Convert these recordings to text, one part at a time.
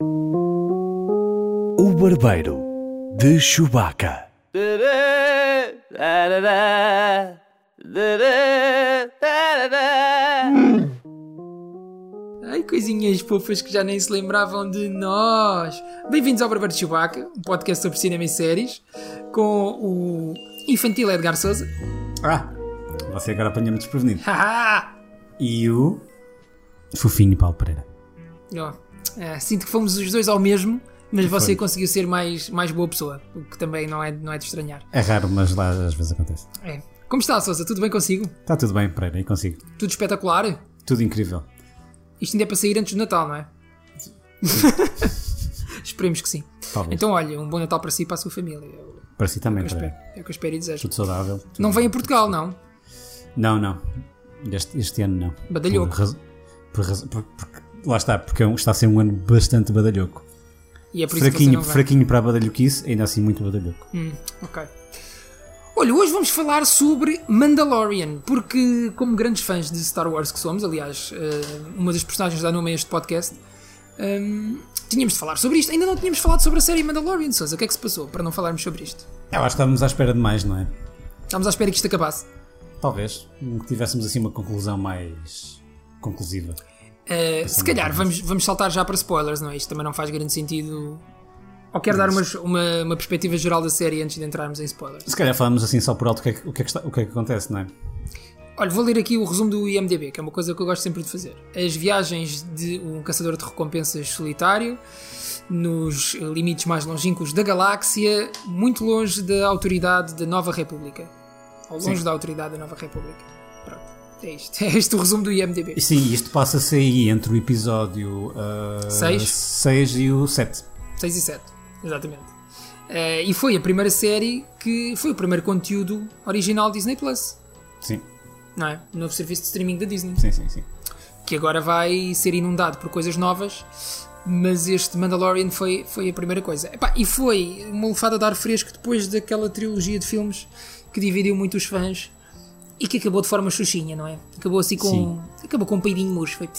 O Barbeiro de Chewbacca. Ai, coisinhas fofas que já nem se lembravam de nós. Bem-vindos ao Barbeiro de Chewbacca, um podcast sobre cinema e séries, com o infantil Edgar Souza. Ah, você agora apanha-me desprevenido. E o fofinho Paulo Pereira. Ó, é, sinto que fomos os dois ao mesmo, mas Que você foi? conseguiu ser mais, mais boa pessoa, o que também não é, não é de estranhar. É raro, mas lá às vezes acontece. É. Como está, Souza? Tudo bem consigo? Está tudo bem, Pereira, e consigo. Tudo espetacular? Tudo incrível. Isto ainda é para sair antes do Natal, não é? Esperemos que sim. Talvez. Então, olha, um bom Natal para si e para a sua família. É o Para si também, que eu espero, é o que eu espero e desejo. Tudo saudável. tudo- Não vem a Portugal, não? Não, não. Este, este ano não. Badalhoco. Por por por- porque- lá está, porque é um- está a ser um ano bastante badalhoco. E é por isso Fraquinho, vem. fraquinho para a badalhoquice, ainda assim muito badalhoco. Hum, ok. Olha, hoje vamos falar sobre Mandalorian, porque, como grandes fãs de Star Wars que somos, aliás, eh, uma das personagens dá nome a este podcast, hum, tínhamos de falar sobre isto. Ainda não tínhamos falado sobre a série Mandalorian, Sousa. O que é que se passou para não falarmos sobre isto? Eu acho que estávamos à espera de mais, não é? Estamos à espera que isto acabasse. Talvez. Que tivéssemos assim uma conclusão mais conclusiva. Eh, se calhar vamos, vamos saltar já para spoilers, não é? Isto também não faz grande sentido. Ou quero dar umas- uma, uma perspectiva geral da série antes de entrarmos em spoilers? Se calhar falamos assim só por alto o que é que, o que, é que está- o que é que acontece, não é? Olha, vou ler aqui o resumo do IMDB, que é uma coisa que eu gosto sempre de fazer. As viagens de um caçador de recompensas solitário, nos limites mais longínquos da galáxia, muito longe da autoridade da Nova República. Ou longe Sim. da autoridade da Nova República. É isto. É este o resumo do IMDB. Sim, isto passa-se aí entre o episódio Seis. 6 e o 7. 6 e 7, exatamente. Eh, e foi a primeira série que foi o primeiro conteúdo original Disney Plus, Sim, não é? O novo serviço de streaming da Disney. sim, sim, sim. que agora vai ser inundado por coisas novas, mas este Mandalorian foi, foi a primeira coisa. Epá, e foi uma lefada de ar fresco depois daquela trilogia de filmes que dividiu muito os fãs e que acabou de forma xuxinha, não é? Acabou assim com. Sim. Acabou com um peidinho murcho. Foi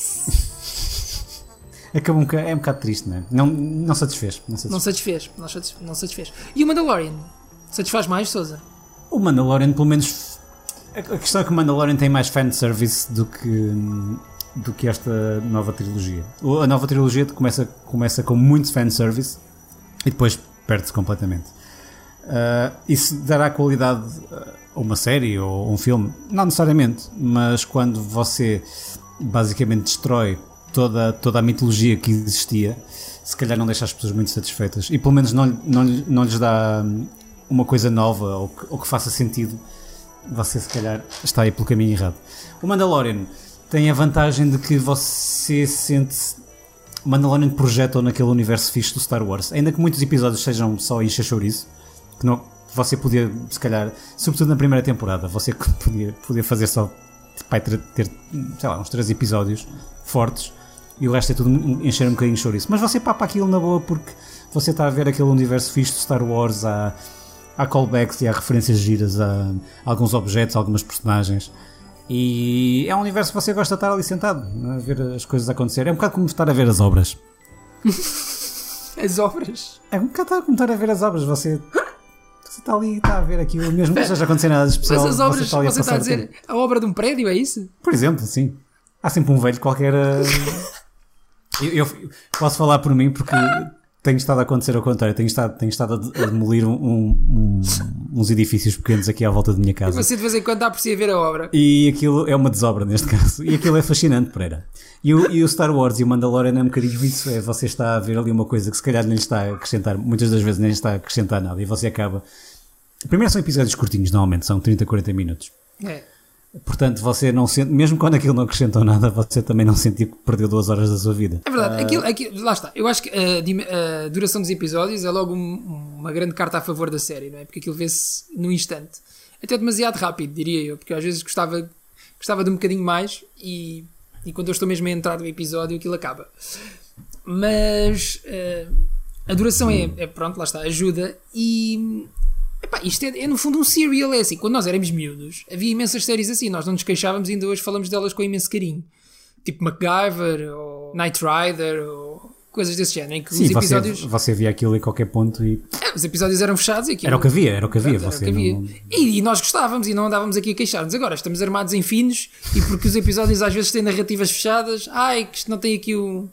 Acabou um bocado, é um bocado triste, não é? Não, não satisfez. Não satisfez. não satisfez, não satisfez, não satisfez. E o Mandalorian? Satisfaz mais, Souza? O Mandalorian, pelo menos. A questão é que o Mandalorian tem mais fanservice do que, do que esta nova trilogia. A nova trilogia começa, começa com muito fanservice e depois perde-se completamente. Ah, isso dará qualidade a uma série ou um filme? Não necessariamente, mas quando você basicamente destrói toda, toda a mitologia que existia, se calhar não deixa as pessoas muito satisfeitas e pelo menos não, não, não lhes dá hum, uma coisa nova ou que, ou que faça sentido, você se calhar está aí pelo caminho errado. O Mandalorian tem a vantagem de que você sente o Mandalorian projetou naquele universo fixe do Star Wars. Ainda que muitos episódios sejam só encher chouriço, que não, você podia, se calhar, sobretudo na primeira temporada, você podia, podia fazer só vai ter, ter, sei lá, uns três episódios fortes e o resto é tudo encher um bocadinho de chouriço. Mas você papa aquilo na boa porque você está a ver aquele universo fixe do Star Wars, há, há callbacks e há referências giras a, alguns objetos, a algumas personagens. E é um universo que você gosta de estar ali sentado, a ver as coisas acontecer. É um bocado como estar a ver as obras. As obras. É um bocado como estar a ver as obras. Você, você está ali, está a ver aquilo, mesmo que não esteja a acontecer nada de especial. Mas as obras, está ali você está a passar o dizer a obra de um prédio, é isso? Por exemplo, sim. Há sempre um velho qualquer. a- Eu, eu posso falar por mim porque tenho estado a acontecer ao contrário. Tenho estado, tenho estado a de- a demolir um- um- uns edifícios pequenos aqui à volta da minha casa. Você de vez em quando dá por si a ver a obra. E aquilo é uma desobra neste caso. E aquilo é fascinante, Pereira. E o, e o Star Wars e o Mandalorian é um bocadinho isso. É você está a ver ali uma coisa que se calhar nem está a acrescentar, muitas das vezes nem está a acrescentar nada. E você acaba. Primeiro são episódios curtinhos, normalmente, são 30, 40 minutos. É. Portanto, você não sente, mesmo quando aquilo não acrescentou nada, você também não sentiu que perdeu duas horas da sua vida. É verdade, aquilo, aquilo- lá está. Eu acho que a, a duração dos episódios é logo um- uma grande carta a favor da série, não é? Porque aquilo vê-se num instante. Até demasiado rápido, diria eu, porque às vezes gostava, gostava de um bocadinho mais e, e quando eu estou mesmo a entrar no episódio aquilo acaba. Mas eh, a duração é, é, pronto, lá está, ajuda e. epá, isto é, é no fundo um serial, é assim. Quando nós éramos miúdos, havia imensas séries assim, nós não nos queixávamos e ainda hoje falamos delas com imenso carinho tipo MacGyver ou Knight Rider ou coisas desse género, em que Sim, os você, episódios, você via aquilo em qualquer ponto e é, os episódios eram fechados e aquilo, era o que havia, era o que havia. Era o Você que havia. não- E, e nós gostávamos e não andávamos aqui a queixar-nos. Agora estamos armados em finos e porque os episódios às vezes têm narrativas fechadas, ai, que isto não tem aqui um,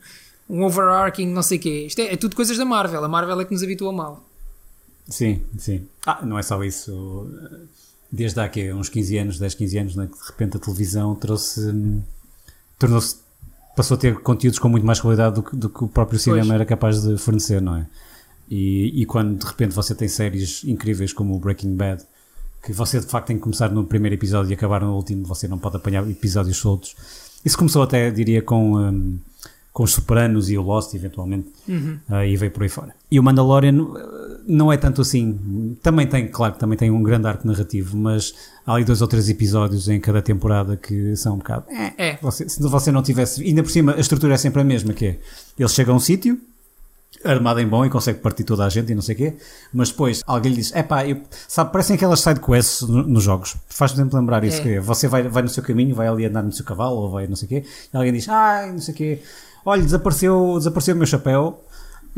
um overarching, não sei o quê. Isto é, é tudo coisas da Marvel. A Marvel é que nos habitua mal. Sim, sim. Ah, não é só isso. Desde há quê? uns 15 anos, 10, 15 anos, né, que de repente a televisão trouxe. hum, tornou-se. passou a ter conteúdos com muito mais qualidade do que, do que o próprio cinema Pois. era capaz de fornecer, não é? E, e quando de repente você tem séries incríveis como o Breaking Bad, que você de facto tem que começar no primeiro episódio e acabar no último, você não pode apanhar episódios soltos. Isso começou até, diria, com. hum, com os Sopranos e o Lost, eventualmente, Ah, e veio por aí fora. E o Mandalorian uh, não é tanto assim. Também tem, claro, que também tem um grande arco narrativo, mas há ali dois ou três episódios em cada temporada que são um bocado. eh, É. Você, se você não tivesse. Ainda por cima, a estrutura é sempre a mesma, que é. Ele chega a um sítio, armado em bom e consegue partir toda a gente e não sei o quê, mas depois alguém lhe diz: é pá, sabe, parecem aquelas sidequests no- nos jogos. Faz-me sempre lembrar isso. É. Que é, você vai, vai no seu caminho, vai ali andar no seu cavalo ou vai não sei o quê, e alguém diz: ah, não sei o quê, olha, desapareceu, desapareceu o meu chapéu.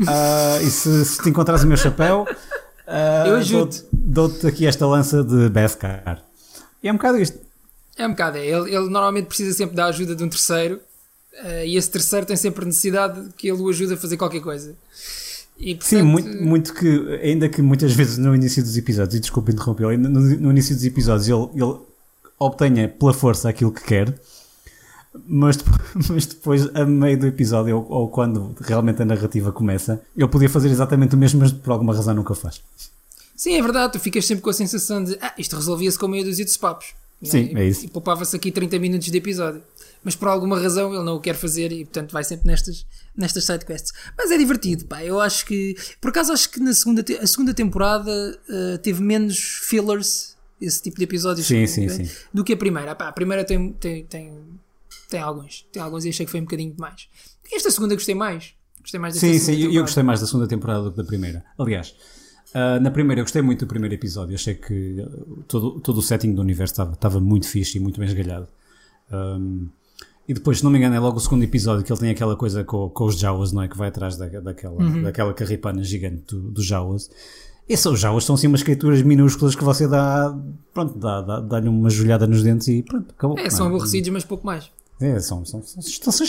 ah, e se, se te encontrares o meu chapéu, ah, Eu ajudo. dou-te- dou-te aqui esta lança de Beskar. E é um bocado isto. É um bocado. é. Ele, ele normalmente precisa sempre da ajuda de um terceiro eh, e esse terceiro tem sempre necessidade de que ele o ajude a fazer qualquer coisa. E, Sim, portanto, muito, muito que, ainda que muitas vezes no início dos episódios, e desculpe interromper, no, no início dos episódios ele, ele obtenha pela força aquilo que quer, mas, depois- mas depois, a meio do episódio, ou, ou quando realmente a narrativa começa, ele podia fazer exatamente o mesmo, mas por alguma razão nunca faz. Sim, é verdade. Tu ficas sempre com a sensação de ah, isto resolvia-se com meia dúzia de papos. Sim, E- é isso. E poupava-se aqui 30 minutos de episódio. Mas por alguma razão ele não o quer fazer e portanto vai sempre nestas, nestas sidequests. Mas é divertido, pá. Eu acho que. Por acaso acho que na segunda, te- a segunda temporada eh, teve menos fillers, esse tipo de episódios, Sim, que- sim, sim. do que a primeira. Pá, a primeira tem, tem, tem, tem alguns. Tem alguns e achei que foi um bocadinho demais. Esta segunda gostei mais. Gostei mais Sim, sim, eu- eu temporada. gostei mais da segunda temporada do que da primeira. Aliás, ah, na primeira eu gostei muito do primeiro episódio, achei que ah, todo, todo o setting do universo estava, estava muito fixe e muito bem esgalhado. Ahm, e depois, se não me engano, é logo o segundo episódio que ele tem aquela coisa com, com os Jawas, não é? Que vai atrás da, daquela, daquela carripana gigante do- dos Jawas. E são os Jawas são assim umas criaturas minúsculas que você dá, pronto, dá- dá- dá-lhe uma joelhada nos dentes e pronto, acabou. É, são não aborrecidos, mas pouco mais são, são, são, são, são,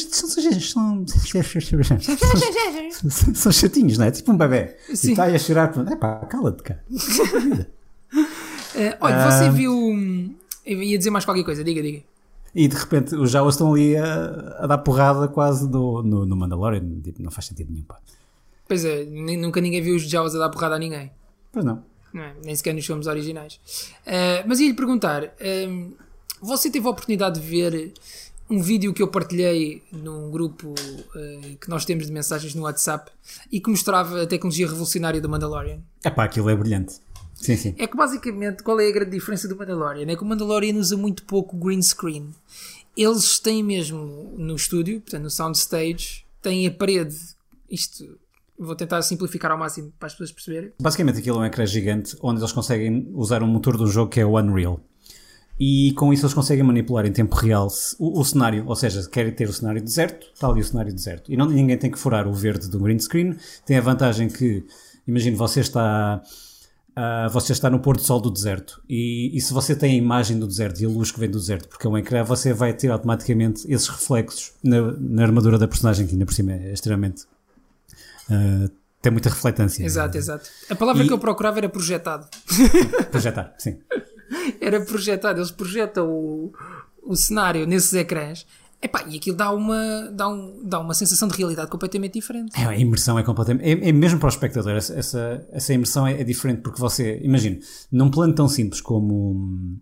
são, chatinhos, não é? Tipo um bebê. Sim. E está aí a chorar. É pá, cala-te, cara. olha, você viu. Eu ia dizer mais qualquer coisa, diga, diga. E de repente os Jawas estão ali a, a, dar porrada quase no, no, no Mandalorian. Tipo, não faz sentido nenhum. Pá. Pois é, nunca ninguém viu os Jawas a dar porrada a ninguém. Pois não. não é? Nem sequer nos filmes originais. Uh, mas ia lhe perguntar: uh, você teve a oportunidade de ver um vídeo que eu partilhei num grupo eh, que nós temos de mensagens no WhatsApp e que mostrava a tecnologia revolucionária do Mandalorian? É pá, aquilo é brilhante. Sim, sim. É que basicamente qual é a grande diferença do Mandalorian? É que o Mandalorian usa muito pouco green screen. Eles têm mesmo no estúdio, portanto no soundstage, têm a parede. Isto vou tentar simplificar ao máximo para as pessoas perceberem. Basicamente aquilo é um ecrã gigante onde eles conseguem usar um motor do jogo que é o Unreal. E com isso eles conseguem manipular em tempo real o, o cenário, ou seja, se querem ter o cenário deserto, está ali o cenário deserto. E não, ninguém tem que furar o verde do green screen. Tem a vantagem que, imagine, você está, ah, você está no pôr do sol do deserto e, e se você tem a imagem do deserto e a luz que vem do deserto, porque é um ecrã, você vai ter automaticamente esses reflexos na, na armadura da personagem, que ainda por cima é extremamente. ah, tem muita refletância. Exato, exato. A palavra E- que eu procurava era projetado. Projetar, sim. Era projetado. Eles projetam o, o cenário nesses ecrãs. Epá, e aquilo dá uma, dá, um, dá uma sensação de realidade completamente diferente. É, a imersão é completamente. É, é mesmo para o espectador, essa, essa, essa imersão é, é diferente porque você, imagine, num plano tão simples como.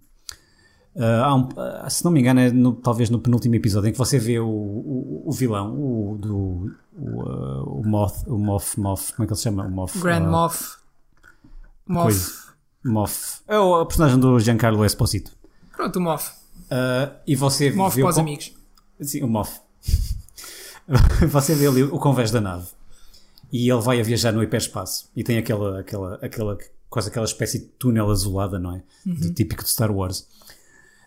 há um- ah, se não me engano, é no- talvez no penúltimo episódio em que você vê o, o, o vilão, o, do, o, ah, o Moth, o Moth, Moth, como é que ele se chama? O Moth. Grand ah, Moff. Moff. É o, a personagem do Giancarlo Esposito. Pronto, o Moff. Ah, e você Moff vê para os amigos. Sim, o Moff. Você vê ali o convés da nave e ele vai a viajar no hiperespaço e tem aquela, aquela, aquela, quase aquela espécie de túnel azulada, não é? Do típico de Star Wars.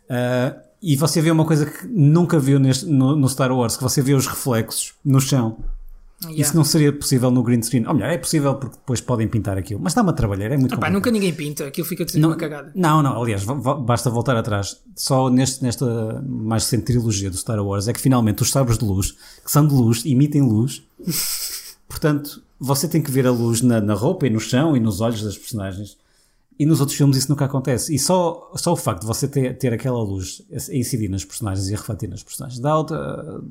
Ah, e você vê uma coisa que nunca viu neste, no, no Star Wars, que você vê os reflexos no chão. Yeah. Isso não seria possível no green screen. Ou melhor, é possível porque depois podem pintar aquilo. Mas está-me a trabalhar, é muito Pá, complicado. nunca ninguém pinta, aquilo fica Não, uma cagada. não, não, aliás, basta voltar atrás. Só neste, nesta mais recente trilogia do Star Wars é que finalmente os sabres de luz, que são de luz, emitem luz. Portanto, você tem que ver a luz na, na roupa e no chão e nos olhos das personagens. E nos outros filmes isso nunca acontece. E só, só o facto de você ter, ter aquela luz a incidir nas personagens e a refletir nas personagens dá outra.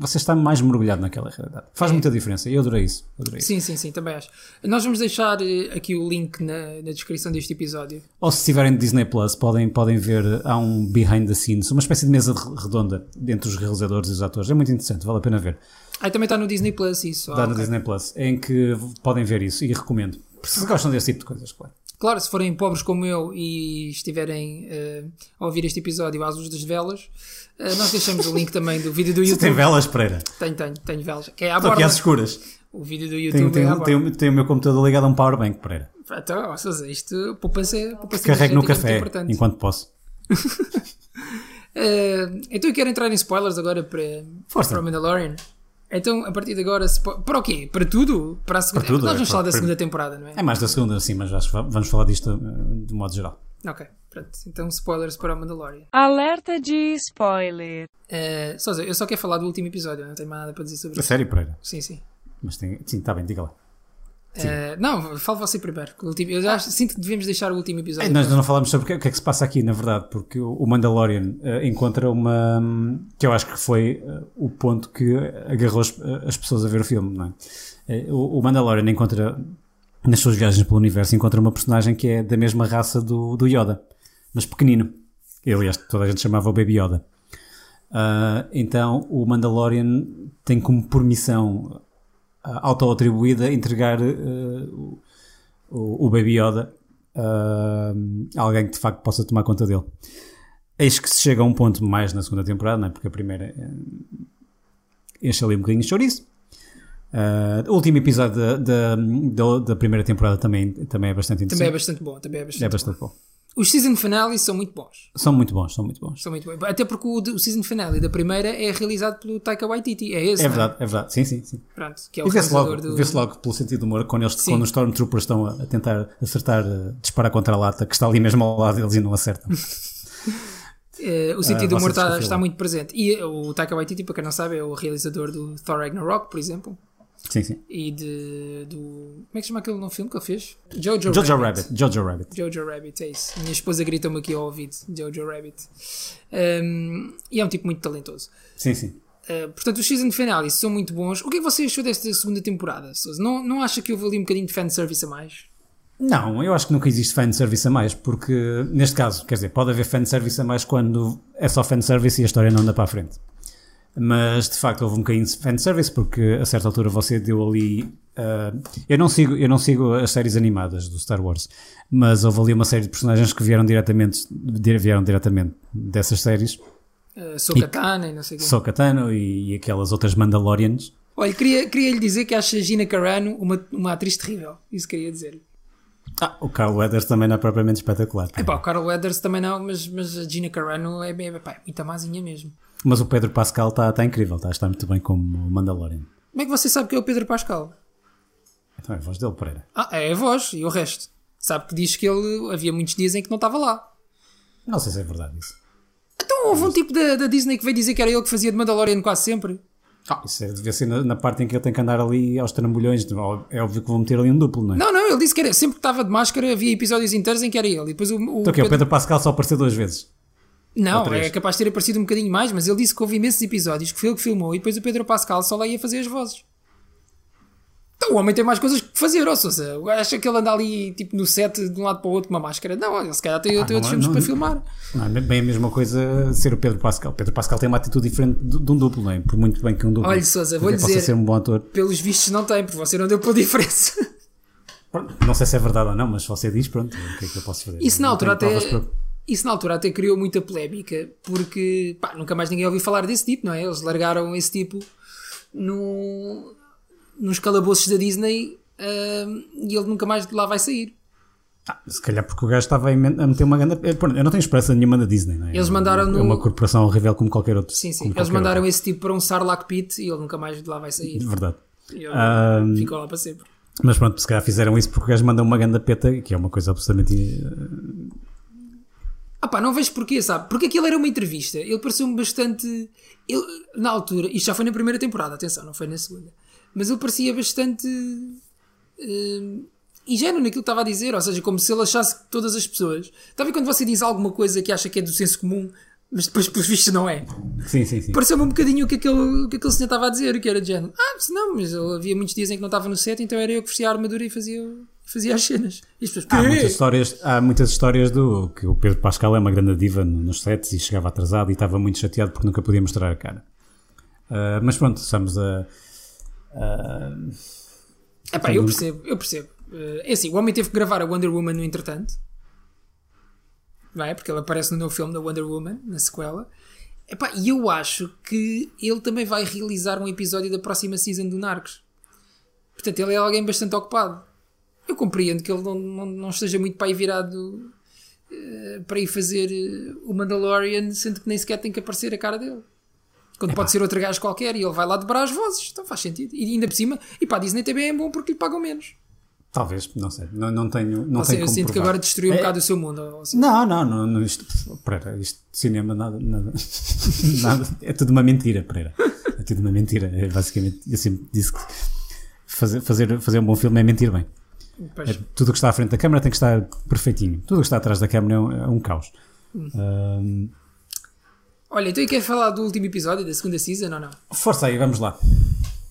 Você está mais mergulhado naquela realidade. Faz É. muita diferença. E eu adorei isso. Adorei isso. Sim, sim, sim, também acho. Nós vamos deixar eh, aqui o link na, na descrição deste episódio. Ou se estiverem no Disney Plus, podem, podem ver, há um behind the scenes, uma espécie de mesa redonda entre os realizadores e os atores. É muito interessante, vale a pena ver. Ah, também está no Disney Plus isso. Dá Ah, no ok. Disney Plus, em que podem ver isso e recomendo. Se gostam desse tipo de coisas, claro. Claro, se forem pobres como eu e estiverem eh, a ouvir este episódio às luz das velas, eh, nós deixamos o link também do vídeo do Você YouTube. tem velas, Pereira? Tenho, tenho, tenho velas. Que é à Estou aqui às escuras. O vídeo do YouTube tenho, é o meu computador ligado a um powerbank, Pereira. Então, ou seja, isto poupança, poupança Carrego no é café enquanto posso. Eh, então eu quero entrar em spoilers agora para, Força. para o Mandalorian. Então, a partir de agora, para o quê? Para tudo? Para a segunda? Para tudo, Nós é, vamos para- falar da para- segunda temporada, não é? É mais da segunda, sim, mas acho que va- vamos falar disto eh, de modo geral. Ok, pronto. Então, spoilers para o Mandalorian. Alerta de spoiler. Eh, Sousa, eu só quero falar do último episódio, não tenho mais nada para dizer sobre A isso. sério, Pereira? Sim, sim. Mas tem, sim, está bem, diga lá. Eh, não, fale você primeiro. eu já acho- sinto que devemos deixar o último É, episódio. nós não falamos sobre o que, o que é que se passa aqui, na verdade, porque o Mandalorian eh, encontra uma. que eu acho que foi eh, o ponto que agarrou as, as pessoas a ver o filme, não é? O, o Mandalorian encontra, nas suas viagens pelo universo, encontra uma personagem que é da mesma raça do, do Yoda, mas pequenino. Ele, aliás, toda a gente chamava o Baby Yoda. Ah, então o Mandalorian tem como por missão ah, auto-atribuída entregar eh, o, o, Baby Yoda ah, a alguém que de facto possa tomar conta dele. Eis que se chega a um ponto mais na segunda temporada, não é? porque a primeira eh, enche ali um bocadinho de chouriço. O último episódio da, da, da, primeira temporada também, também é bastante Também é interessante. bastante bom. Também é bastante, É bastante bom. bom. Os season finales são muito bons. São muito bons, são muito bons. São muito bons. Até porque o, o season finale da primeira é realizado pelo Taika Waititi. É esse, É não verdade, é verdade. Sim, sim, sim. Pronto, que é o E vê-se logo, do... vê-se logo pelo sentido do humor quando, eles, Sim. quando os Stormtroopers estão a, a tentar acertar, eh, disparar contra a lata, que está ali mesmo ao lado deles e não acertam. Eh, o sentido Ah, do humor está, está muito presente. E eh, o Taika Waititi, para quem não sabe, é o realizador do Thor Ragnarok, por exemplo. Sim, sim. E de, do... Como é que se chama aquele novo filme que ele fez? Jojo, Jojo Rabbit. Rabbit. Jojo Rabbit. Jojo Rabbit, é isso. Minha esposa gritou-me aqui ao ouvido. Jojo Rabbit. Um, e é um tipo muito talentoso. Sim, sim. Uh, portanto, os season finales são muito bons. O que é que você achou desta segunda temporada? Não, não acha que houve ali um bocadinho de fanservice a mais? Não, eu acho que nunca existe fanservice a mais, porque neste caso, quer dizer, pode haver fanservice a mais quando é só fanservice e a história não anda para a frente. Mas de facto houve um bocadinho de fanservice, porque a certa altura você deu ali. ah, eu, não sigo, eu não sigo as séries animadas do Star Wars, mas houve ali uma série de personagens que vieram diretamente, di- vieram diretamente dessas séries. Uh, Sokatana e não sei o. Sokatano e, e aquelas outras Mandalorians. Olha, queria, queria lhe dizer que acho a Gina Carano uma, uma atriz terrível. Isso queria dizer. Ah, o Carl Weathers também não é propriamente espetacular. Epá, o Carl Weathers também não, mas, mas a Gina Carano é, bem epá, é muito amazinha mesmo. Mas o Pedro Pascal está está incrível, está, está muito bem como Mandalorian. Como é que você sabe que é o Pedro Pascal? Então é a voz dele, Pereira. Ah, é a voz e o resto. Sabe que diz que ele havia muitos dias em que não estava lá. Não sei se é verdade isso. Então houve um tipo da, da Disney que veio dizer que era ele que fazia de Mandalorian quase sempre. Ah, isso é, devia ser na, na parte em que ele tem que andar ali aos trambolhões. É óbvio que vão meter ali um duplo, não é? Não, não, ele disse que era sempre que estava de máscara havia episódios inteiros em que era ele. E depois o, o Então o quê? O Pedro Pascal só apareceu duas vezes. Não, é capaz de ter aparecido um bocadinho mais, mas ele disse que houve imensos episódios que foi ele que filmou e depois o Pedro Pascal só lá ia fazer as vozes. Então o homem tem mais coisas que fazer, ou seja, acha que ele anda ali tipo no set de um lado para o outro com uma máscara? Não, ele se calhar tem, tem não outros filmes não- para filmar. Não é bem a mesma coisa ser o Pedro Pascal. Pedro Pascal tem uma atitude diferente de, de um duplo, não é? Por muito bem que um duplo. Olha, Sousa, possa dizer- ser um bom ator. Pelos vistos não tem, porque você não deu pela diferença. Pronto, Não sei se é verdade ou não, mas se você diz, pronto, o que é que eu posso fazer? Isso na Não altura até. para- Isso na altura até criou muita polémica, porque pá, nunca mais ninguém ouviu falar desse tipo, não é? Eles largaram esse tipo no, nos calabouços da Disney e ele nunca mais de lá vai sair. Ah, se calhar porque o gajo estava a meter uma grande. pronto, Eu não tenho esperança nenhuma da Disney, não é? Eles mandaram É uma corporação horrível como qualquer outro. Sim, sim. Eles mandaram outro. esse tipo para um Sarlacc Pit e ele nunca mais de lá vai sair. Verdade. Ahm. ficou lá para sempre. Mas pronto, se calhar fizeram isso porque o gajo manda uma ganda peta, que é uma coisa absolutamente. Ah pá, não vejo porquê, sabe? Porque aquilo era uma entrevista. Ele pareceu-me bastante. Ele, na altura, isto já foi na primeira temporada, atenção, não foi na segunda. Mas ele parecia bastante. eh, ingênuo naquilo que estava a dizer. Ou seja, como se ele achasse que todas as pessoas. Está a ver quando você diz alguma coisa que acha que é do senso comum, mas depois, pelos vistos, não é? Sim, sim, sim. Pareceu-me um bocadinho o que aquele, o que aquele senhor estava a dizer, que era de género. Ah, não, mas havia muitos dias em que não estava no set, então era eu que vestia a armadura e fazia, fazia as cenas. E as pessoas, Há muitas, histórias, há muitas histórias do que o Pedro Pascal é uma grande diva no- nos sets e chegava atrasado e estava muito chateado porque nunca podia mostrar a cara. Ah, mas pronto, estamos a. a- Epá, eu percebo, eu percebo. Eh, É assim, o homem teve que gravar a Wonder Woman no entretanto. Não é? Porque ele aparece no novo filme da Wonder Woman, na sequela. Epá, e eu acho que ele também vai realizar um episódio da próxima season do Narcos. Portanto, ele é alguém bastante ocupado. Eu compreendo que ele não, não, não esteja muito para aí virado eh, para ir fazer eh, o Mandalorian, sendo que nem sequer tem que aparecer a cara dele. Quando pode ser outro gajo qualquer e ele vai lá dobrar as vozes. Então faz sentido. E ainda por cima, e a Disney também é bom porque lhe pagam menos. Talvez, não sei. Não, não tenho. Não seja, tenho eu sinto que provar. agora destruiu um É- bocado o seu mundo. seja, Não, não, não, não isto, Pereira, isto de cinema nada, nada, nada, é tudo uma mentira, Pereira. É tudo uma mentira. É basicamente, eu sempre disse que fazer, fazer, fazer um bom filme é mentir bem. É, tudo o que está à frente da câmara tem que estar perfeitinho. Tudo o que está atrás da câmara é um, é um caos. Hum. Ahm, Olha, então eu quero falar do último episódio da segunda season ou não? força aí, vamos lá.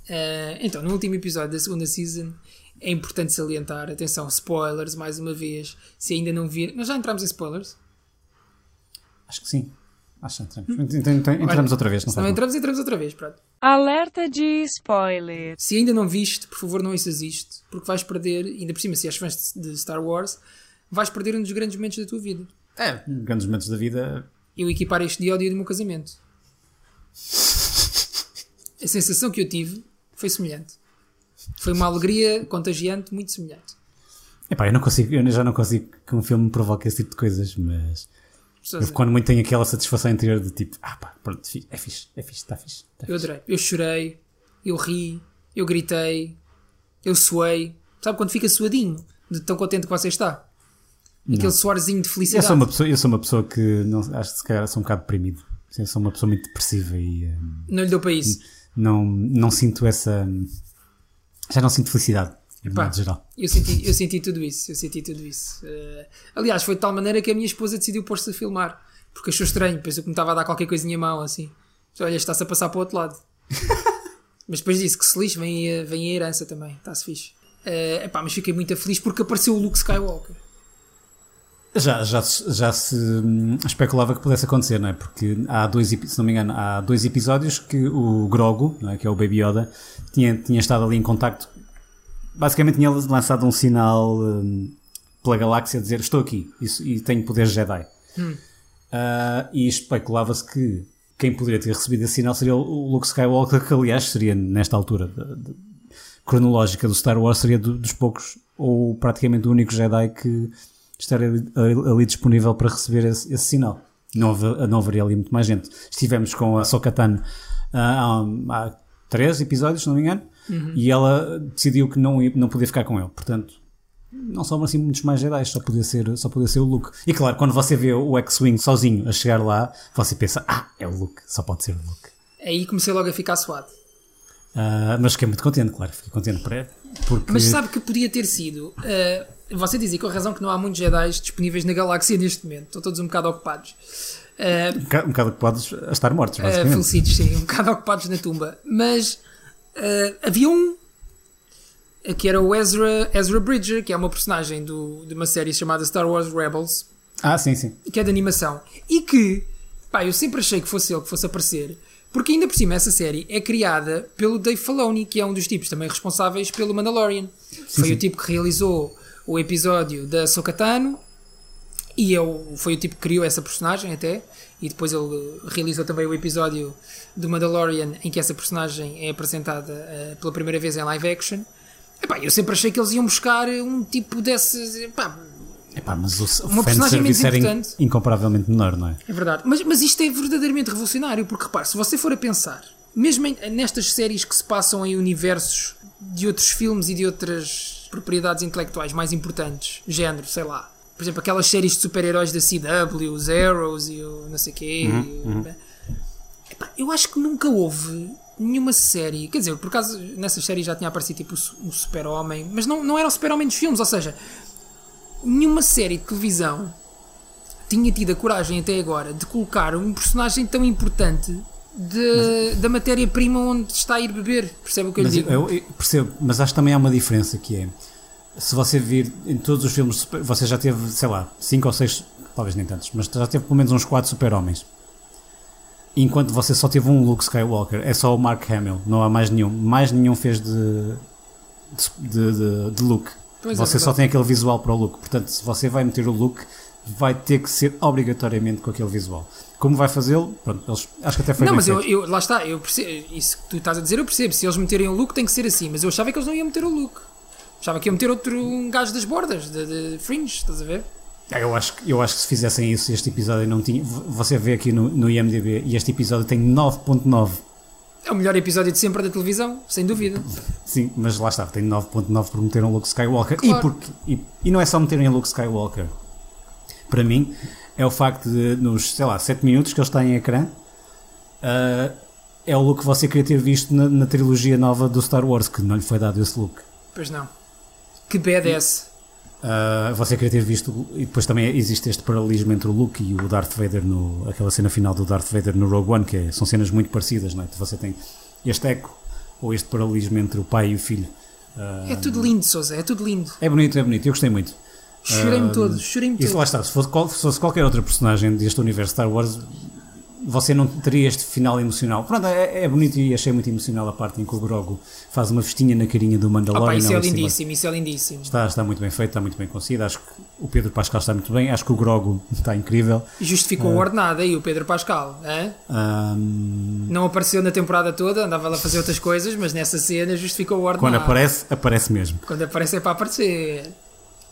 Eh, então, no último episódio da segunda season é importante salientar, atenção, spoilers, mais uma vez, se ainda não viram. Nós já entramos em spoilers? Acho que sim. Acho que entramos. Então, então, entramos outra vez, não Se não faz mal. entramos, entramos outra vez, pronto. Alerta de spoiler. Se ainda não viste, por favor, não ouças isto, porque vais perder, ainda por cima, se és fã de Star Wars, vais perder um dos grandes momentos da tua vida. É, grandes momentos da vida. Eu equipar este dia ao dia do meu casamento. A sensação que eu tive foi semelhante. Foi uma alegria contagiante, muito semelhante. Epá, eu não consigo, eu já não consigo que um filme me provoque esse tipo de coisas, mas Pessoas- eu quando muito tenho aquela satisfação interior de tipo, ah pá, pronto, é fixe, é fixe, está fixe. Tá Eu fixe. adorei. Eu chorei, eu ri, eu gritei, eu suei. Sabe quando fica suadinho de tão contente que você está? Aquele suorzinho de Eu felicidade. sou uma pessoa, eu sou uma pessoa que não, acho que se calhar sou um bocado deprimido. Eu sou uma pessoa muito depressiva e eh, Não lhe deu para isso. não, não sinto essa. Já não sinto felicidade, de Epá. Eu senti, eu senti tudo isso. Eu senti tudo isso. Eh, aliás, foi de tal maneira que a minha esposa decidiu pôr-se a filmar. Porque achou estranho. Pensou que me estava a dar qualquer coisinha mal assim. Então, olha, está-se a passar para o outro lado. mas depois disse que se lixe, vem, a- vem a herança também. Está-se fixe. Eh, epá, mas fiquei muito feliz porque apareceu o Luke Skywalker. Já, já, se- já se hum, especulava que pudesse acontecer, não é? Porque há dois, se não me engano, há dois episódios que o Grogu, não é? que é o Baby Yoda, tinha, tinha estado ali em contacto. Basicamente tinha lançado um sinal hum, pela galáxia a dizer estou aqui isso, e tenho poderes Jedi. Ah, e especulava-se que quem poderia ter recebido esse sinal seria o Luke Skywalker, que aliás seria nesta altura de- de- cronológica do Star Wars, seria do- dos poucos ou praticamente o único Jedi que estaria ali, ali- disponível para receber esse, esse sinal. Não, houve- não haveria ali muito mais gente. Estivemos com a Sokatan há, há três episódios, se não me engano, e ela decidiu que não, não podia ficar com ele. Portanto, não sobram assim muitos mais Jedi, só podia ser, só podia ser o Luke. E claro, quando você vê o X-Wing sozinho a chegar lá, você pensa, ah, é o Luke, só pode ser o Luke. Aí comecei logo a ficar suado. Ah, mas fiquei muito contente, claro, fiquei contente por ele, porque Mas sabe que podia ter sido. eh, você dizia com a razão que não há muitos Jedi disponíveis na galáxia neste momento. Estão todos um bocado ocupados. Eh, um bocado, um bocado ocupados a estar mortos, basicamente. falecidos, sim, um bocado ocupados na tumba. Mas eh, havia um eh, que era o Ezra, Ezra Bridger, que é uma personagem do, de uma série chamada Star Wars Rebels, Ah, sim, sim. que é de animação. E que, pá, eu sempre achei que fosse ele que fosse aparecer, porque ainda por cima essa série é criada pelo Dave Filoni, que é um dos tipos também responsáveis pelo Mandalorian. foi sim. o tipo que realizou o episódio da Sokatano e eu, foi o tipo que criou essa personagem até. E depois ele realizou também o episódio do Mandalorian em que essa personagem é apresentada eh, pela primeira vez em live action. Epá, eu sempre achei que eles iam buscar um tipo desses. Epá, Epá, mas o, Uma personagem menos in- importante. incomparavelmente menor, não é? É verdade. Mas, mas isto é verdadeiramente revolucionário, porque repare, se você for a pensar, mesmo em- nestas séries que se passam em universos de outros filmes e de outras propriedades intelectuais mais importantes, género, sei lá. Por exemplo, aquelas séries de super-heróis da CW, os Arrows e o não sei quê. e o- Epá, eu acho que nunca houve nenhuma série. Quer dizer, por acaso nessas séries já tinha aparecido tipo o o Super-Homem, mas não, não era o Super-Homem dos filmes, ou seja, nenhuma série de televisão tinha tido a coragem até agora de colocar um personagem tão importante de- da matéria-prima onde está a ir beber. Percebe o que eu lhe Mas digo? eu, eu percebo, mas acho que também há uma diferença que é se você vir em todos os filmes, você já teve, sei lá, 5 ou 6, talvez nem tantos, mas já teve pelo menos uns 4 super-homens. Enquanto você só teve um Luke Skywalker, é só o Mark Hamill, não há mais nenhum. Mais nenhum fez de, de, de, de Luke. Pois é, você só verdade. tem aquele visual para o Luke. Portanto, se você vai meter o Luke, vai ter que ser obrigatoriamente com aquele visual. Como vai fazê-lo? Pronto, eles, acho que até foi Não, mas eu, eu- lá está, eu percebo, isso que tu estás a dizer, eu percebo. Se eles meterem o look, tem que ser assim. Mas eu achava que eles não iam meter o look. Achava que iam meter outro um gajo das bordas, de, de Fringe, estás a ver? Ah, Eu acho, que- eu acho que se fizessem isso, este episódio não tinha. Você vê aqui no, no IMDb e este episódio tem 9.9. É o melhor episódio de sempre da televisão, sem dúvida. Sim, mas lá está, tem 9.9 por meter um Luke Skywalker. Claro. E, porque, e, e não é só meterem um Luke Skywalker. Para mim, é o facto de, nos, sei lá, 7 minutos que ele está em ecrã, ah, é o look que você queria ter visto na, na trilogia nova do Star Wars, que não lhe foi dado esse look. Pois não. Que badass. Uh, você queria ter visto e depois também existe este paralelismo entre o Luke e o Darth Vader no aquela cena final do Darth Vader no Rogue One que é- são cenas muito parecidas não é? você tem este eco ou este paralelismo entre o pai e o filho Uh, É tudo lindo, Sousa, é tudo lindo. é bonito é bonito eu gostei muito Chorei-me Ah, todo, chorei-me isso todo. lá está se fosse, se fosse qualquer outra personagem deste universo Star Wars você não teria este final emocional pronto é, é bonito e achei muito emocional a parte em que o Grogu faz uma festinha na carinha do Mandalorian Opa, isso é lindíssimo, isso é lindíssimo. Está, está muito bem feito, está muito bem conseguido. Acho que o Pedro Pascal está muito bem. Acho que o Grogo está incrível. Justificou o ordenado aí, o Pedro Pascal. Ahm, Não apareceu na temporada toda, andava lá a fazer outras coisas, mas nessa cena justificou o ordenado. quando aparece, aparece mesmo. Quando aparece é para aparecer.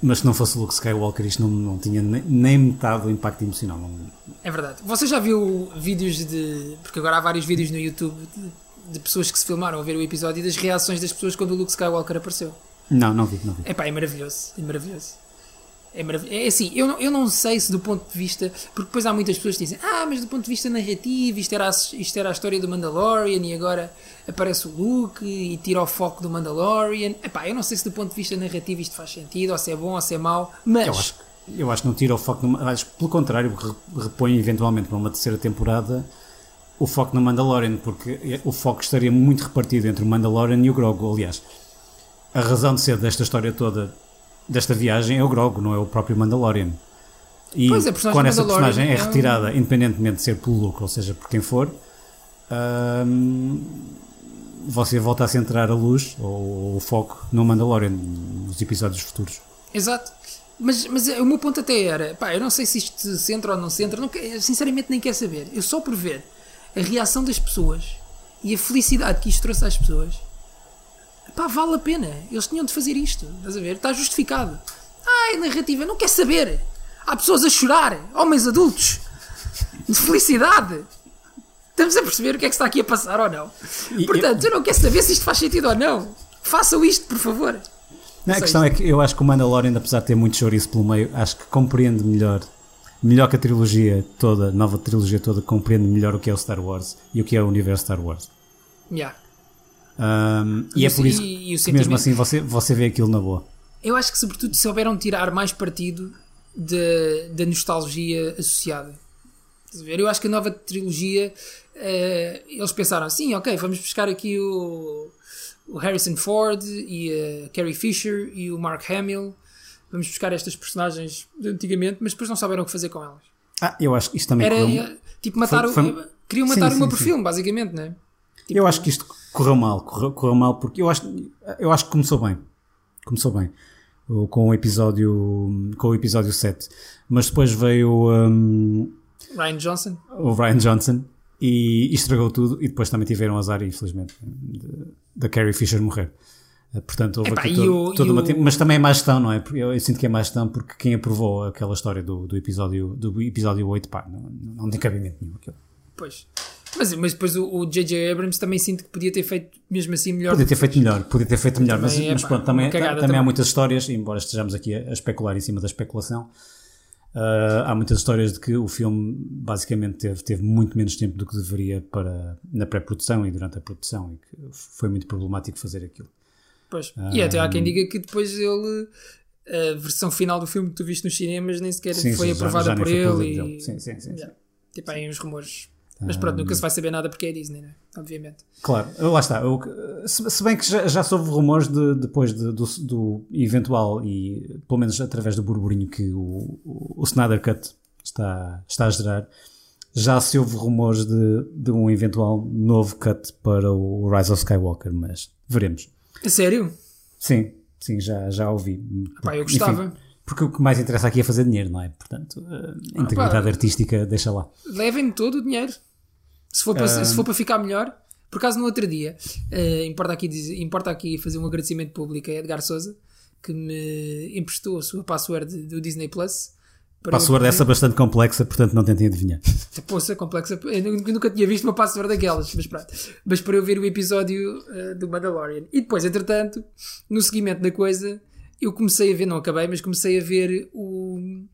Mas se não fosse o Luke Skywalker, isto não, não tinha nem, nem metade do impacto emocional. Não- É verdade. Você já viu vídeos de. Porque agora há vários vídeos no YouTube de, de pessoas que se filmaram a ver o episódio e das reações das pessoas quando o Luke Skywalker apareceu. não, não vi, não vi. É pá, é maravilhoso. É maravilhoso. É, marav- é assim, eu não, eu não sei se do ponto de vista. Porque depois há muitas pessoas que dizem: Ah, mas do ponto de vista narrativo, isto era, a, isto era a história do Mandalorian e agora aparece o Luke e tira o foco do Mandalorian. É pá, eu não sei se do ponto de vista narrativo isto faz sentido, ou se é bom ou se é mau, mas. Eu acho, que- eu acho que não tira o foco. No, acho, que, pelo contrário, re- repõe eventualmente para uma terceira temporada o foco no Mandalorian, porque o foco estaria muito repartido entre o Mandalorian e o Grogu. Aliás, a razão de ser desta história toda, desta viagem, é o Grogu, não é o próprio Mandalorian. E Pois, personagem quando do essa personagem é é retirada, independentemente de ser pelo Luke, ou seja, por quem for, hum, você volta a centrar a luz ou o foco no Mandalorian nos episódios futuros. Exato. Mas, mas o meu ponto até era, pá, eu não sei se isto se entra ou não se entra, não, sinceramente nem quero saber. Eu só por ver a reação das pessoas e a felicidade que isto trouxe às pessoas, pá, vale a pena. Eles tinham de fazer isto, estás a ver? Está justificado. Ai, narrativa, não quer saber. Há pessoas a chorar, homens adultos, de felicidade. Estamos a perceber o que é que está aqui a passar ou não. Portanto, eu não quero saber se isto faz sentido ou não. Façam isto, por favor. Não, a questão é que eu acho que o Mandalorian, apesar de ter muito chouriço pelo meio, acho que compreende melhor, melhor que a trilogia toda, a nova trilogia toda, compreende melhor o que é o Star Wars e o que é o universo Star Wars. Yeah. Um, e E é por isso e- e que mesmo assim você, você vê aquilo na boa. Eu acho que, sobretudo, souberam tirar mais partido de- da nostalgia associada. Eu acho que a nova trilogia eh, eles pensaram assim: ok, vamos buscar aqui o, o Harrison Ford e a Carrie Fisher e o Mark Hamill. Vamos buscar estas personagens de antigamente, mas depois não souberam o que fazer com elas. Ah, eu acho que isto também Era correu, tipo matar Foi- o. foi- Queriam Sim, matar sim, uma por sim. filme, basicamente, não é? Eu acho que isto correu mal, correu, correu mal porque eu acho, eu acho que começou bem. Começou bem. O- Com o episódio com o episódio 7. Mas depois veio um, Ryan Johnson. o Ryan Johnson e, e estragou tudo e depois também tiveram azar, infelizmente, da Carrie Fisher morrer. Eh, Portanto, houve Epá, aqui todo- o- toda uma mas também é má gestão, não é? Eu, eu sinto que é má gestão porque quem aprovou aquela história do, do episódio do episódio 8, pá, não, não tem cabimento nenhum aquilo. Pois. Mas, mas depois o J.J. Abrams também sinto que podia ter feito mesmo assim melhor. Podia ter feito melhor, podia ter feito melhor, mas, Também é, mas pá, pronto, também, cagada também, há também. muitas histórias, embora estejamos aqui a, a especular em cima da especulação, ah, há muitas histórias de que o filme basicamente teve, teve muito menos tempo do que deveria para, na pré-produção e durante a produção e que foi muito problemático fazer aquilo. Pois. E até há quem diga que depois ele. A versão final do filme que tu viste nos cinemas nem sequer Sim, foi sim, já- aprovada já nem por ele. produzido E... Sim, sim, sim, Yeah. Tipo, há aí uns rumores. Mas pronto, nunca se vai saber nada porque é Disney, né? Obviamente. Claro, lá está. Eu- se, se bem que já, já soube rumores de, depois de- do, do eventual e pelo menos através do burburinho que o, o, o Snyder Cut está, está a gerar, já se houve rumores de, de um eventual novo cut para o Rise of Skywalker, mas veremos. A sério? Sim, sim, já, já ouvi. Pá, eu Enfim, gostava. porque o que mais interessa aqui é fazer dinheiro, não é? Portanto, a integridade pá. artística deixa lá. Levem-me todo o dinheiro. Se for, para, se for para ficar melhor. Por acaso, no outro dia, eh, importa, aqui, dizer- importa aqui fazer um agradecimento público a Edgar Souza, que me emprestou a sua password do Disney Plus. eu Password essa bastante complexa, portanto não tentem adivinhar. Poça, complexa. Eu nu- nunca tinha visto uma password daquelas, mas pronto. Mas para eu ver o episódio eh, do Mandalorian. E depois, entretanto, no seguimento da coisa, eu comecei a ver, não acabei, mas comecei a ver o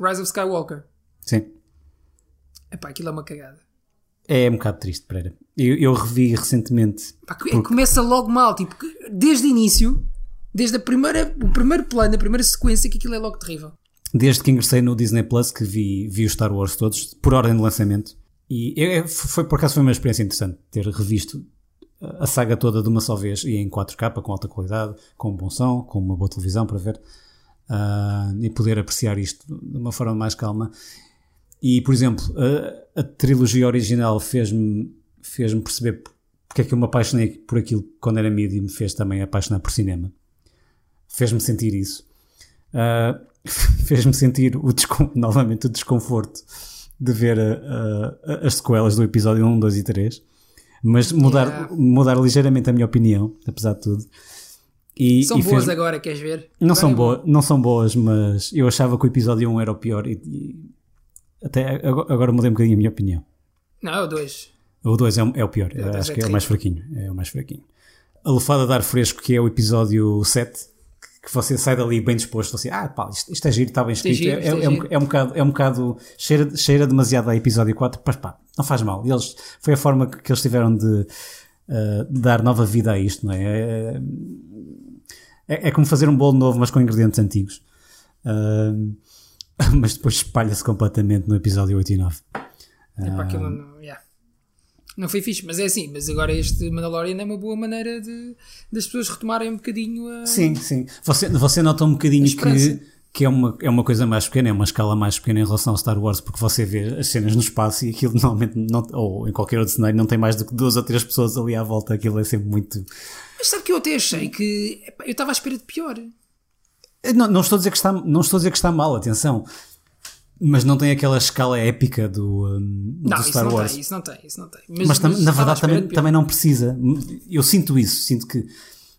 Rise of Skywalker. Sim. Epá, aquilo é uma cagada. É um bocado triste, Pereira. Eu, eu revi recentemente. Pá, que- Começa logo mal, tipo, desde o início, desde a primeira, o primeiro plano, a primeira sequência, que aquilo é logo terrível. Desde que ingressei no Disney Plus, que vi, vi os Star Wars todos, por ordem de lançamento. E é- foi, por acaso foi uma experiência interessante ter revisto a saga toda de uma só vez e em 4K, com alta qualidade, com um bom som, com uma boa televisão para ver. ah, e poder apreciar isto de uma forma mais calma. E, por exemplo, a, a trilogia original fez-me fez perceber porque é que eu me apaixonei por aquilo quando era miúdo e me fez também apaixonar por cinema. Fez-me sentir isso. Ah, fez-me sentir o novamente o desconforto de ver ah, ah, as sequelas do episódio 1, 2 e 3, mas mudar, Yeah. mudar ligeiramente a minha opinião, apesar de tudo. E, São e boas fez- agora, queres ver? não Agora são, é boas, não são boas, mas eu achava que o episódio 1 era o pior e até agora, mudei um bocadinho a minha opinião. Não, é o 2. O 2 é, o- é o pior, dois acho é que é o mais fraquinho. É o mais fraquinho. A lufada de ar fresco, que é o episódio 7, que você sai dali bem disposto, assim, ah pá, isto, isto é giro, está bem escrito. giro, é, é é um, é um bocado, é um bocado cheira, cheira demasiado a episódio 4, mas pá, não faz mal. Eles, foi a forma que eles tiveram de uh, dar nova vida a isto, não é? É, é, é como fazer um bolo novo, mas com ingredientes antigos. Uh, mas depois espalha-se completamente no episódio 8 e 9. Epá, aquilo não, yeah. não foi fixe, mas é assim. Mas agora este Mandalorian é uma boa maneira de, das pessoas retomarem um bocadinho a. Sim, sim. Você, você nota um bocadinho que, que é, uma, é uma coisa mais pequena, é uma escala mais pequena em relação ao Star Wars, porque você vê as cenas no espaço e aquilo normalmente, não, ou em qualquer outro cenário, não tem mais do que duas ou três pessoas ali à volta. Aquilo é sempre muito. Mas sabe que eu até achei que. eu estava à espera de pior. Eu Não, não, estou a dizer que está, não estou a dizer que está mal, atenção. Mas não tem aquela escala épica do, um, Não, do Star não Wars. tem, isso não tem, isso não tem. mas, tam- na estava à verdade também, também não precisa. Eu sinto isso, sinto que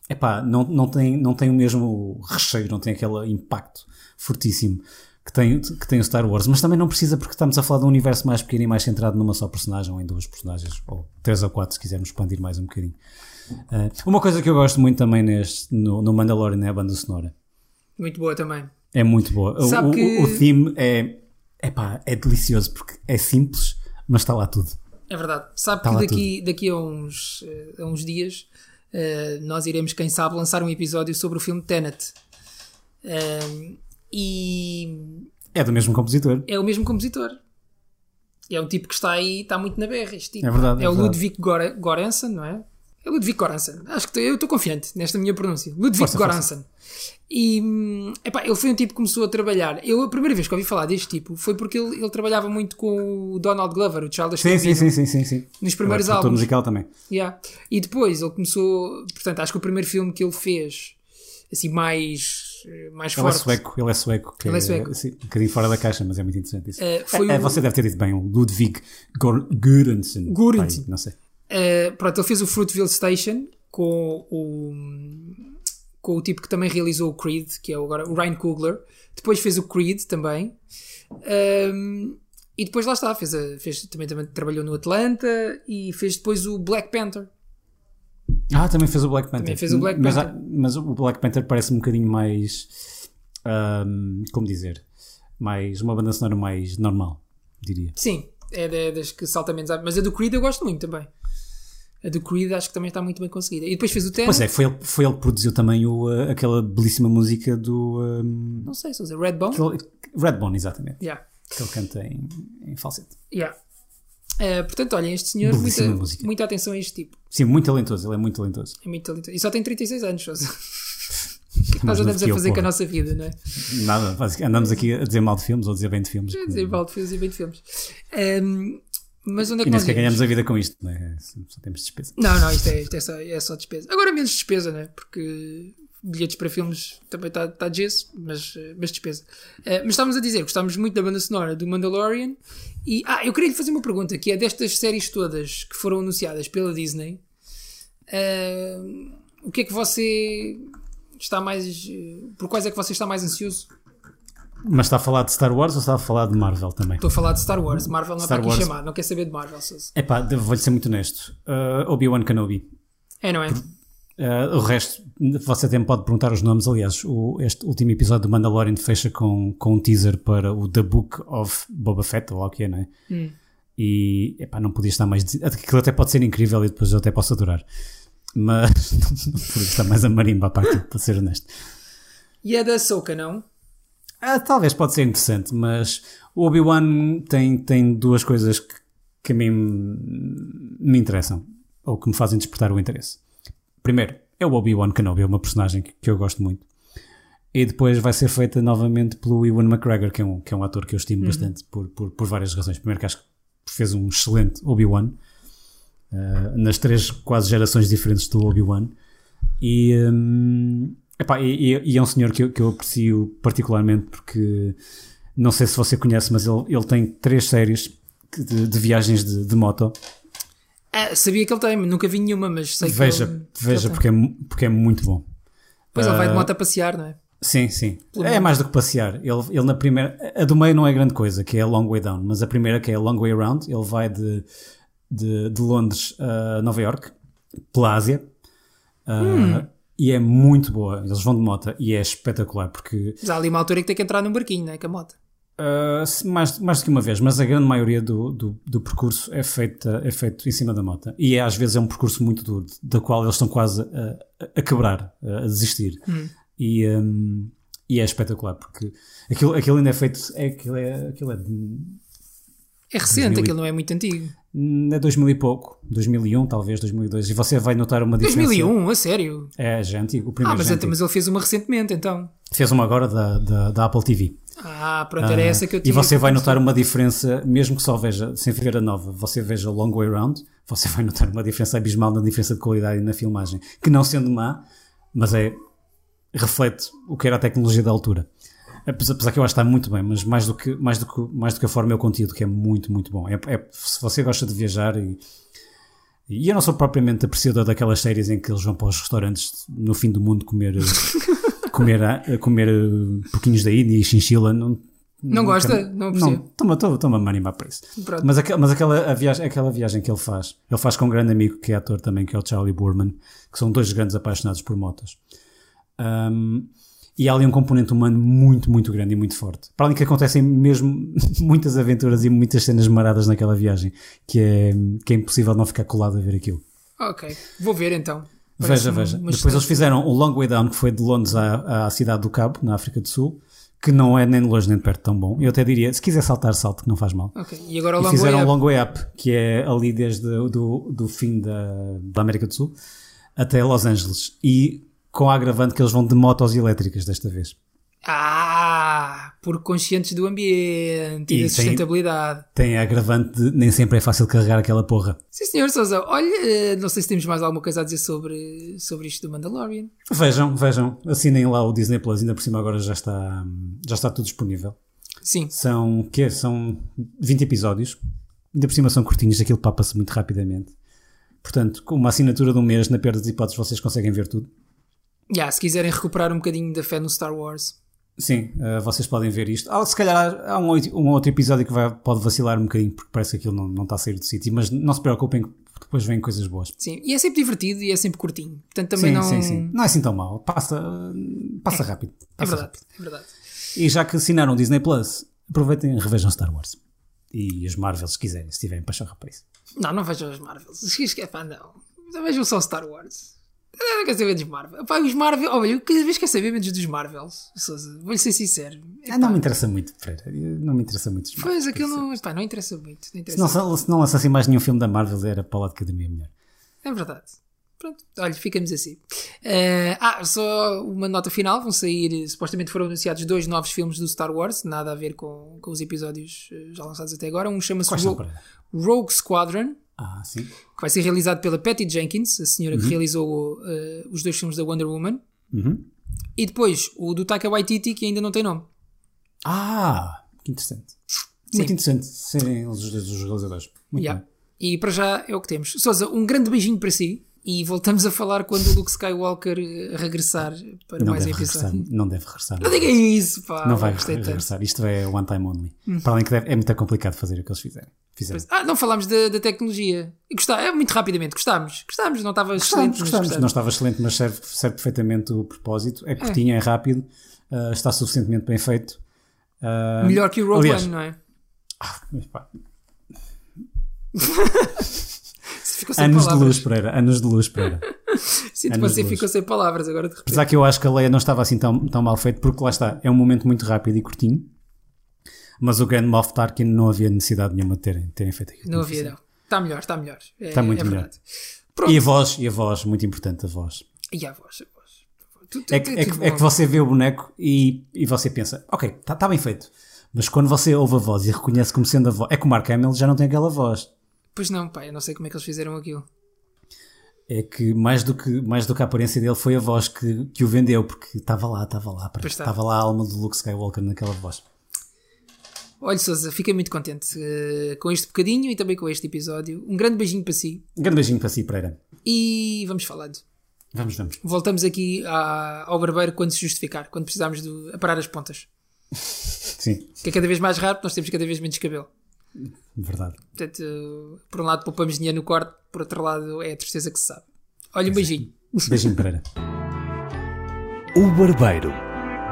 epá, não, não, tem, não tem o mesmo recheio, não tem aquele impacto fortíssimo que tem, que tem o Star Wars, mas também não precisa porque estamos a falar de um universo mais pequeno e mais centrado numa só personagem ou em duas personagens, ou três ou quatro se quisermos expandir mais um bocadinho. Ah, uma coisa que eu gosto muito também neste, no, no Mandalorian é a banda sonora. Muito boa também. É muito boa. O- Sabe o, que- o, o theme é, epá, é delicioso porque é simples, mas está lá tudo. É verdade. Sabe Tá que daqui, daqui a, uns, eh, a uns dias eh, nós iremos, quem sabe, lançar um episódio sobre o filme Tenet. Ehm, e É do mesmo compositor. é o mesmo compositor. É um tipo que está aí, está muito na berra. Este tipo. É verdade, é o verdade. Ludwig Gora- Goransson, não é? É Ludwig Goransson. Acho que eu estou confiante nesta minha pronúncia. Ludwig Força, força. Goransson. E hum, epá, ele foi um tipo que começou a trabalhar. Eu, a primeira vez que ouvi falar deste tipo foi porque ele, ele trabalhava muito com o Donald Glover, o Charles Sim, sim, sim, sim, sim, sim. Nos primeiros é álbuns. musical também. Yeah. E depois ele começou. Portanto, acho que o primeiro filme que ele fez, assim, mais, mais Ele é forte. sueco, ele é sueco. Ele é sueco. sim, um bocadinho fora da caixa, mas é muito interessante isso. Foi É, é, o- você deve ter dito bem, o Ludwig Göransson. Göransson. Não sei. Uh, pronto, ele fez o Fruitville Station com o, com o tipo que também realizou o Creed, que é agora o Ryan Coogler. Depois fez o Creed também. Um, E depois lá está, fez, a- fez também, também trabalhou no Atlanta e fez depois o Black Panther. Ah, também fez o Black Panther. Também fez o Black mas, Panther. há- mas o Black Panther parece um bocadinho mais. ahm, como dizer? Mais. Uma banda sonora mais normal, diria. Sim, é da- das que salta menos. Mas a do Creed eu gosto muito também. A do Creed acho que também está muito bem conseguida. E depois fez o Tenet. Pois é, foi ele, foi ele que produziu também o, ah, aquela belíssima música do. ahm, Não sei, se dizer Redbone. Redbone, exatamente. Yeah. Que ele canta em, em falsete. Yeah. Eh, portanto, olhem, este senhor, muita, música. muita atenção a este tipo. Sim, muito talentoso, ele é muito talentoso. É muito talentoso. E só tem 36 anos. Que que nós andamos a fazer com a nossa vida, não é? Nada, andamos aqui a dizer mal de filmes ou a dizer bem de filmes. Quer dizer, vale de filmes e bem de filmes. Ehm, mas onde é que E nem nós sequer ganhamos a vida com isto, não é? Só temos despesa. Não, não, isto é, isto é, só, é só despesa. Agora menos despesa, né? Porque bilhetes para filmes também está tá de gesso, mas, eh, mas despesa. Eh, mas estávamos a dizer, gostávamos muito da banda sonora do Mandalorian. E, ah, eu queria lhe fazer uma pergunta, que é destas séries todas que foram anunciadas pela Disney, eh, o que é que você está mais... por quais é que você está mais ansioso? Mas está a falar de Star Wars ou está a falar de Marvel também? Estou a falar de Star Wars. Marvel não Star está aqui chamado, não quer saber de Marvel. Sousa. Epá, devo- vou-lhe ser muito honesto. Uh, Obi-Wan Kenobi. É, não é? Uh, o resto, você até me pode perguntar os nomes. Aliás, o- este último episódio do Mandalorian fecha com, com um teaser para o The Book of Boba Fett, ou lá o que é, não é? Hum. E epá, não podia estar mais. Aquilo até pode ser incrível e depois eu até posso adorar. Mas não podia estar mais a marimba aquilo, para ser honesto. E é da Soca, não? Ah, talvez pode ser interessante, mas o Obi-Wan tem, tem duas coisas que, que a mim me interessam, ou que me fazem despertar o interesse. Primeiro, é o Obi-Wan Kenobi, é uma personagem que, que eu gosto muito. E depois vai ser feita novamente pelo Ewan McGregor, que é um, que é um ator que eu estimo bastante, por, por, por várias razões. Primeiro que acho que fez um excelente Obi-Wan, ah, nas três quase gerações diferentes do Obi-Wan. E, hum, epá, e, e- e é um senhor que eu, que eu aprecio particularmente porque não sei se você conhece, mas ele, ele tem três séries que- de, de viagens de, de moto. Ah, sabia que ele tem, nunca vi nenhuma, mas sei que Veja, que veja ele tem. porque, é, mu- porque é muito bom. Depois ele vai de Ah, moto a passear, não é? Sim, sim. Pelo É mais do que passear. Ele, ele na primeira. A do meio não é grande coisa, que é a Long Way Down, mas a primeira, que é a Long Way Around, ele vai de, de, de Londres a Nova York, pela Ásia. Ah, Hum. E é muito boa. Eles vão de moto e é espetacular porque Mas há ali uma altura que tem que entrar num barquinho, não é? Com a moto. Uh, mais, mais do que uma vez, mas a grande maioria do, do, do percurso é, feita, é feito em cima da moto. E é, às vezes é um percurso muito duro, da qual eles estão quase a, a- quebrar, a desistir. E, um, e é espetacular, porque aquilo, aquilo ainda é feito. É, aquilo, é, aquilo é, de- É recente, 2000 e- aquilo não é muito antigo. É 2000 e pouco, 2001, talvez 2002. E você vai notar uma diferença. 2001, a sério? É, já é antigo. O Ah, primeiro mas, já é antigo. mas ele fez uma recentemente, então. Fez uma agora da, da, da Apple TV. Ah, pronto, era Ah, essa que eu E tinha. você vai notar uma diferença, mesmo que só veja, sem ver a nova, você veja Long Way Round, você vai notar uma diferença abismal na diferença de qualidade e na filmagem, que não sendo má, mas é reflete o que era a tecnologia da altura. Apesar, apesar que eu acho que está muito bem, mas mais do que, mais do que, mais do que a forma é o conteúdo, que é muito, muito bom. É, é- se você gosta de viajar e, e eu não sou propriamente apreciador daquelas séries em que eles vão para os restaurantes no fim do mundo comer, eh, comer, ah, comer eh, porquinhos da Índia e chinchila, não, Não gosta? Não percebo. Toma, toma, toma a animar para isso. Pronto. Mas, aquela, mas aquela, viagem, aquela viagem que ele faz, ele faz com um grande amigo que é ator também, que é o Charlie Boorman, que são dois grandes apaixonados por motos. Um, e há ali um componente humano muito, muito grande e muito forte. Para além que acontecem mesmo muitas aventuras e muitas cenas maradas naquela viagem, que é, que é impossível não ficar colado a ver aquilo. Ok, vou ver então. Veja, Parece-me veja. uma Depois eles excelente- fizeram o Long Way Down, que foi de Londres à, à cidade do Cabo, na África do Sul, que não é nem de longe nem de perto tão bom. Eu até diria, se quiser saltar, salte, que não faz mal. Ok, e agora o E Long fizeram Way o Up. Long Way Up, que é ali desde o do, do fim da, da América do Sul até Los Angeles. E com a agravante que eles vão de motos elétricas desta vez. Ah, por conscientes do ambiente e, E da tem- sustentabilidade. Tem a agravante de nem sempre é fácil carregar aquela porra. Sim, senhor Sousa. Olha, eh, não sei se temos mais alguma coisa a dizer sobre, sobre isto do Mandalorian. Vejam, vejam, assinem lá o Disney Plus, ainda por cima agora já está, já está tudo disponível. Sim, São, quê? São 20 episódios, ainda por cima são curtinhos, aquilo papa-se muito rapidamente. Portanto, com uma assinatura de um mês, na pior das hipóteses, vocês conseguem ver tudo. Yeah, se quiserem recuperar um bocadinho da fé no Star Wars. Sim, uh, vocês podem ver isto. Ah, se calhar há um, um outro episódio que vai, pode vacilar um bocadinho, porque parece que aquilo não, não está a sair do sítio, mas não se preocupem, que depois vêm coisas boas. Sim, e é sempre divertido e é sempre curtinho. Portanto, também sim, não. sim, sim. Não é assim tão mal. Passa, passa rápido. É Passa verdade, rápido. é verdade. E já que assinaram o Disney Plus, aproveitem e revejam Star Wars. E os Marvels, se quiserem, se tiverem paixão para isso. Não, não vejam os Marvels. Esquece que é pá, não. Vejam só Star Wars. Eu não quero saber dos Marvels. Pá, os Marvel. Olha, eu cada vez quero saber menos dos Marvels. Vou-lhe ser sincero. Ah, não me interessa muito, Pereira. Não me interessa muito os Marvels. Pois, aquilo não, não interessa muito. Não interessa Se não, se não lançassem mais nenhum filme da Marvel, era para lá de academia melhor. É verdade. Pronto, olha, ficamos assim. Eh, ah, só uma nota final: vão sair, supostamente foram anunciados dois novos filmes do Star Wars, nada a ver com, com os episódios eh, já lançados até agora. Um chama-se Ro-? Rogue Squadron, Ah, sim. que vai ser realizado pela Patty Jenkins, a senhora que realizou eh, os dois filmes da Wonder Woman. Uhum. E depois o do Taika Waititi, que ainda não tem nome. Ah, que interessante. Muito interessante serem os dois os realizadores. Muito Yeah. bem. E para já é o que temos. Sousa, um grande beijinho para si. E voltamos a falar quando o Luke Skywalker eh, regressar para Não mais deve, regressar, episódio. não deve regressar. Não diga isso, pá. Não vai regressar. Isto é one time only. Hum. Para além que deve- é muito complicado fazer o que eles fizeram. fizeram. Ah, não falámos da, da tecnologia. Gostá, é muito rapidamente, gostámos. Gostámos, não estava excelente, Gostamos, mas gostamos. gostamos. Não estava excelente, mas serve, serve perfeitamente o propósito. É curtinho, é, rápido, ah, está suficientemente bem feito. Ah, Melhor que o Rogue One, não é? pá, Se ficou sem Anos de palavras. luz, Pereira. Anos de luz, Pereira. Sinto que anos você de luz. ficou sem palavras agora de repente. Apesar que eu acho que a Leia não estava assim tão, tão mal feito, porque lá está, é um momento muito rápido e curtinho. Mas o grande Moff Tarkin não havia necessidade nenhuma de terem, terem feito aquilo. Não havia, não. Está melhor, está melhor. É, Está muito é melhor. E a voz, e a voz, muito importante a voz. E a voz, a voz. Tu- tu- É que, é que, é que você vê o boneco e, e você pensa, ok, está tá bem feito. Mas quando você ouve a voz e reconhece como sendo a voz, é que o Mark Hamill já não tem aquela voz. Pois não, pá, eu não sei como é que eles fizeram aquilo. É que mais do que, mais do que a aparência dele foi a voz que, que o vendeu, porque estava lá, estava lá, estava lá a alma do Luke Skywalker naquela voz. Olha, Sousa, fiquei muito contente eh, com este bocadinho e também com este episódio. Um grande beijinho para si Um grande beijinho para si, Pereira. e vamos falando. Vamos, vamos. Voltamos aqui à- ao barbeiro quando se justificar, quando precisarmos de aparar as pontas. Sim, Que é cada vez mais raro, nós temos cada vez menos cabelo. Verdade. Portanto, por um lado poupamos dinheiro no corte, por outro lado é a tristeza que se sabe. Olha, um beijinho. Beijinho, Pereira. O Barbeiro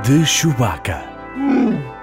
de Chewbacca.